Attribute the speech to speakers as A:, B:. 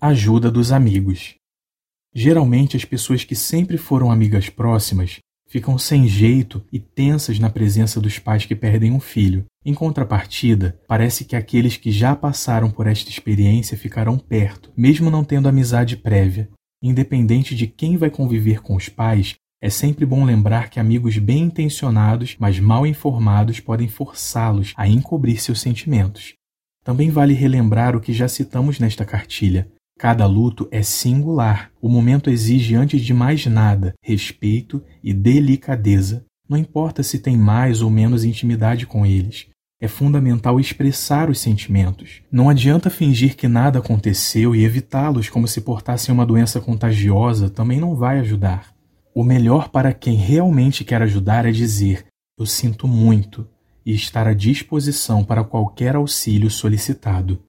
A: Ajuda dos amigos. Geralmente, as pessoas que sempre foram amigas próximas ficam sem jeito e tensas na presença dos pais que perdem um filho. Em contrapartida, parece que aqueles que já passaram por esta experiência ficarão perto, mesmo não tendo amizade prévia. Independente de quem vai conviver com os pais, é sempre bom lembrar que amigos bem intencionados, mas mal informados, podem forçá-los a encobrir seus sentimentos. Também vale relembrar o que já citamos nesta cartilha. Cada luto é singular. O momento exige, antes de mais nada, respeito e delicadeza. Não importa se tem mais ou menos intimidade com eles. É fundamental expressar os sentimentos. Não adianta fingir que nada aconteceu e evitá-los como se portassem uma doença contagiosa, também não vai ajudar. O melhor para quem realmente quer ajudar é dizer: Eu sinto muito e estar à disposição para qualquer auxílio solicitado.